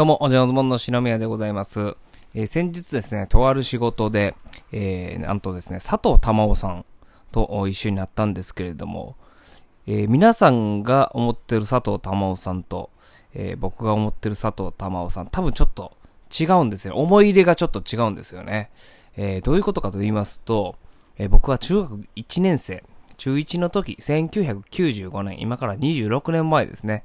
どうも、おじゃのもんの篠宮でございます。えー先日ですね、とある仕事で、えーなんとですね、佐藤珠緒さんと一緒になったんですけれども、えー皆さんが思ってる佐藤珠緒さんと、えー僕が思ってる佐藤珠緒さん、多分ちょっと違うんですよ。思い入れがちょっと違うんですよね。えどういうことかと言いますと、え僕は中学1年生、中1の時、1995年、今から26年前ですね、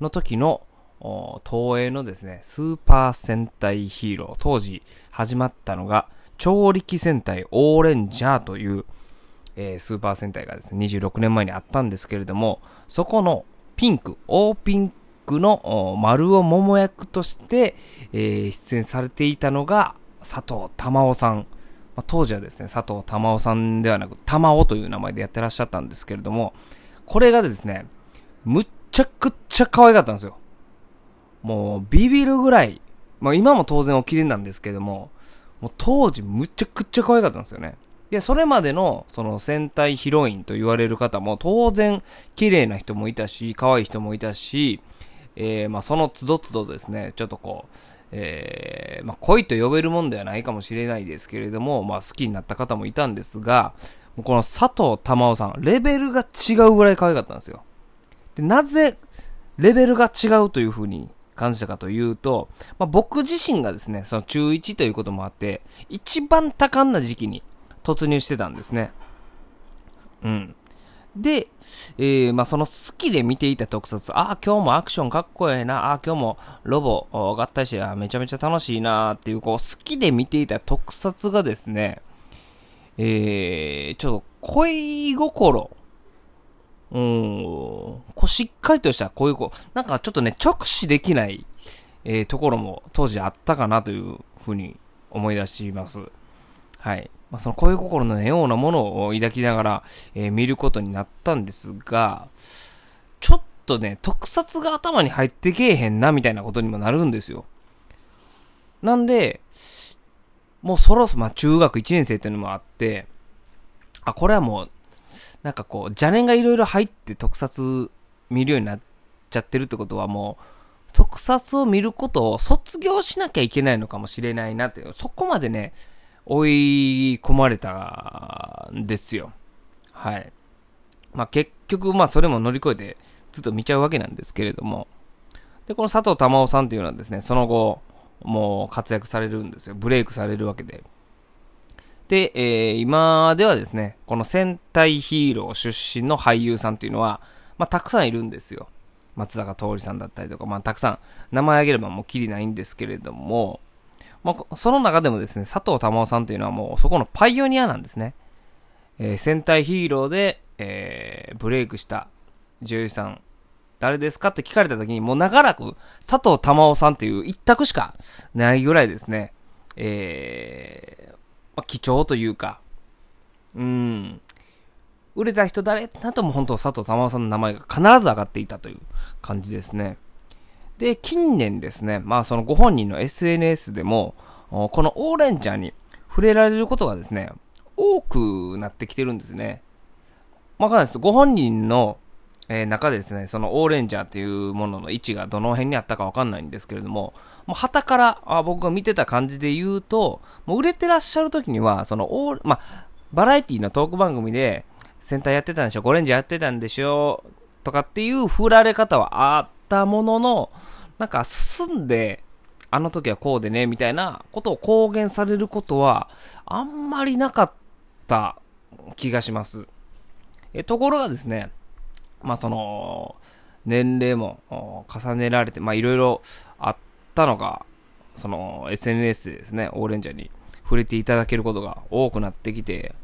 の時の、東映のですね、スーパー戦隊ヒーロー、当時始まったのが、超力戦隊オーレンジャーという、えースーパー戦隊がですね、26年前にあったんですけれども、そこのピンク、大ピンクの丸尾桃役として、えー出演されていたのが佐藤珠緒さん。まあ当時はですね、佐藤珠緒さんではなく、玉緒という名前でやってらっしゃったんですけれども、これがですね、むっちゃくちゃ可愛かったんですよ。もう、ビビるぐらい、まあ今も当然お綺麗なんですけども、もう当時むちゃくちゃ可愛かったんですよね。で、それまでの、その戦隊ヒロインと言われる方も当然綺麗な人もいたし、可愛い人もいたし、えー、まあその都度都度ですね、ちょっとこう、えー、まあ恋と呼べるもんではないかもしれないですけれども、まあ好きになった方もいたんですが、この佐藤珠緒さん、レベルが違うぐらい可愛かったんですよ。で、なぜ、レベルが違うという風に感じたかというと、まあ、僕自身がですね、その中1ということもあって、一番多感な時期に突入してたんですね。うん。で、えー、まあ、その好きで見ていた特撮、ああ、今日もアクションかっこええな、ああ、今日もロボ合体して、あめちゃめちゃ楽しいなっていう、こう、好きで見ていた特撮がですね、えー、ちょっと恋心、うーん、こうしっかりとした恋心、なんかちょっとね、直視できない、えーところも当時あったかなというふうに思い出します。はい。まあ、その恋心のようなものを抱きながら、えー見ることになったんですが、ちょっとね、特撮が頭に入ってけえへんな、みたいなことにもなるんですよ。なんで、もうそろそろ、まあ、中学1年生っていうのもあって、あ、これはもう、なんかこう、邪念がいろいろ入って特撮見るようになっちゃってるってことはもう、特撮を見ることを卒業しなきゃいけないのかもしれないなっていう、そこまでね、追い込まれたんですよ。はい。まあ結局、まあそれも乗り越えてずっと見ちゃうわけなんですけれども。で、この佐藤珠緒さんっていうのはですね、その後、もう活躍されるんですよ。ブレイクされるわけで。で、えー今ではですね、この戦隊ヒーロー出身の俳優さんっていうのは、まあたくさんいるんですよ。松坂桃李さんだったりとか、まあたくさん名前挙げればもうきりないんですけれども、まあ、その中でもですね、佐藤珠緒さんというのはもうそこのパイオニアなんですね。えー戦隊ヒーローで、えーブレイクした女優さん、誰ですかって聞かれた時に、もう長らく佐藤珠緒さんっていう一択しかないぐらいですね、えーまあ、貴重というか、うん、売れた人誰なとも本当佐藤珠緒さんの名前が必ず上がっていたという感じですね。で、近年ですね、まあそのご本人の SNS でも、このオーレンジャーに触れられることがですね、多くなってきてるんですね。わかんないです。ご本人の、えー中でですね、そのオーレンジャーというものの位置がどの辺にあったかわかんないんですけれども、もう旗からあ僕が見てた感じで言うと、もう売れてらっしゃる時には、そのオーまあ、バラエティのトーク番組で、センターやってたんでしょ、ゴレンジャーやってたんでしょ、とかっていう振られ方はあったものの、なんか進んで、あの時はこうでね、みたいなことを公言されることは、あんまりなかった気がします。え、ところがですね、まあその、年齢も重ねられて、まあいろいろあったのが、その SNS でですね、オーレンジャーに触れていただけることが多くなってきて、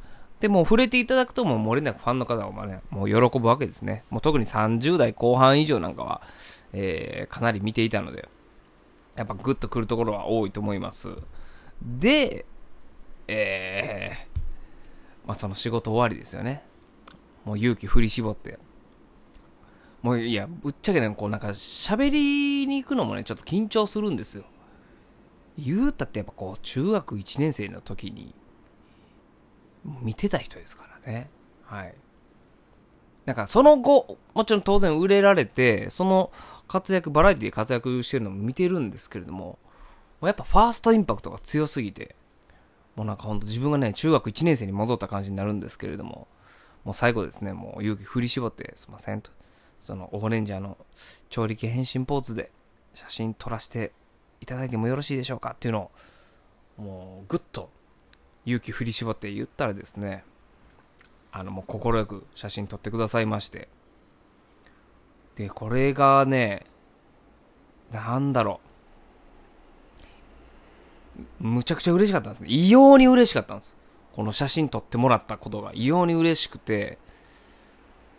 でも触れていただくともう漏れなくファンの方はね、もう喜ぶわけですね。もう特に30代後半以上なんかは、えーかなり見ていたので、やっぱグッとくるところは多いと思います。で、えー、まあその仕事終わりですよね。もう勇気振り絞って。もういや、ぶっちゃけね、こうなんか喋りに行くのもね、ちょっと緊張するんですよ。言うたってやっぱこう、中学1年生の時に、見てた人ですからね。はい。なんかその後、もちろん当然売れられて、その活躍、バラエティで活躍してるのも見てるんですけれども、もうやっぱファーストインパクトが強すぎて、もうなんかほんと自分がね、中学1年生に戻った感じになるんですけれども、もう最後ですね、もう勇気振り絞って、すいませんと、そのオーレンジャーの調理系変身ポーズで写真撮らせていただいてもよろしいでしょうかっていうのを、もうぐっと勇気振り絞って言ったらですね、あの、もう快く写真撮ってくださいまして。で、これがね、なんだろう。むちゃくちゃ嬉しかったんですね。異様に嬉しかったんです。この写真撮ってもらったことが異様に嬉しくて、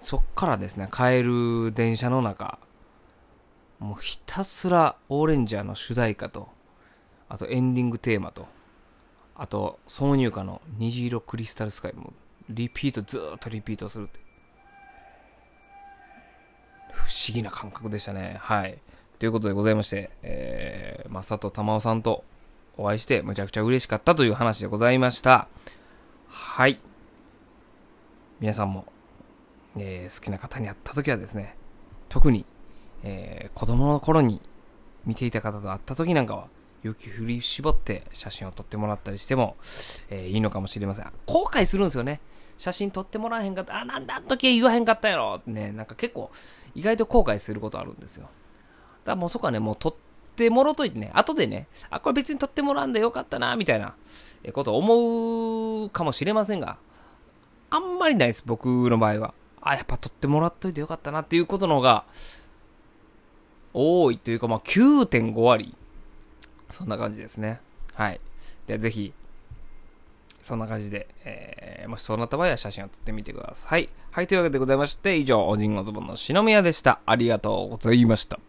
そっからですね、帰る電車の中、もうひたすらオーレンジャーの主題歌と、あとエンディングテーマと、あと挿入歌の虹色クリスタルスカイもリピート、ずーっとリピートするって。不思議な感覚でしたね。はい。ということでございまして、えー、まあ、佐藤玉緒さんとお会いして、むちゃくちゃ嬉しかったという話でございました。はい。皆さんも、えー、好きな方に会った時はですね、特に、えー、子供の頃に見ていた方と会った時なんかは、勇気振り絞って写真を撮ってもらったりしても、えー、いいのかもしれません。後悔するんですよね。写真撮ってもらわへんかった。あ、なんだ、あの時言わへんかったやろね、なんか結構、意外と後悔することあるんですよ。だからもうそこはね、もう撮ってもろといてね、後でね、あ、これ別に撮ってもらうんでよかったな、みたいなこと思うかもしれませんが、あんまりないです、僕の場合は。あ、やっぱ取ってもらっといてよかったなっていうことの方が、多いというか、まあ9.5割。そんな感じですね。はい。ではぜひ、そんな感じで、えー、もしそうなった場合は写真を撮ってみてください。はい。というわけでございまして、以上、おじんごズボンの篠宮でした。ありがとうございました。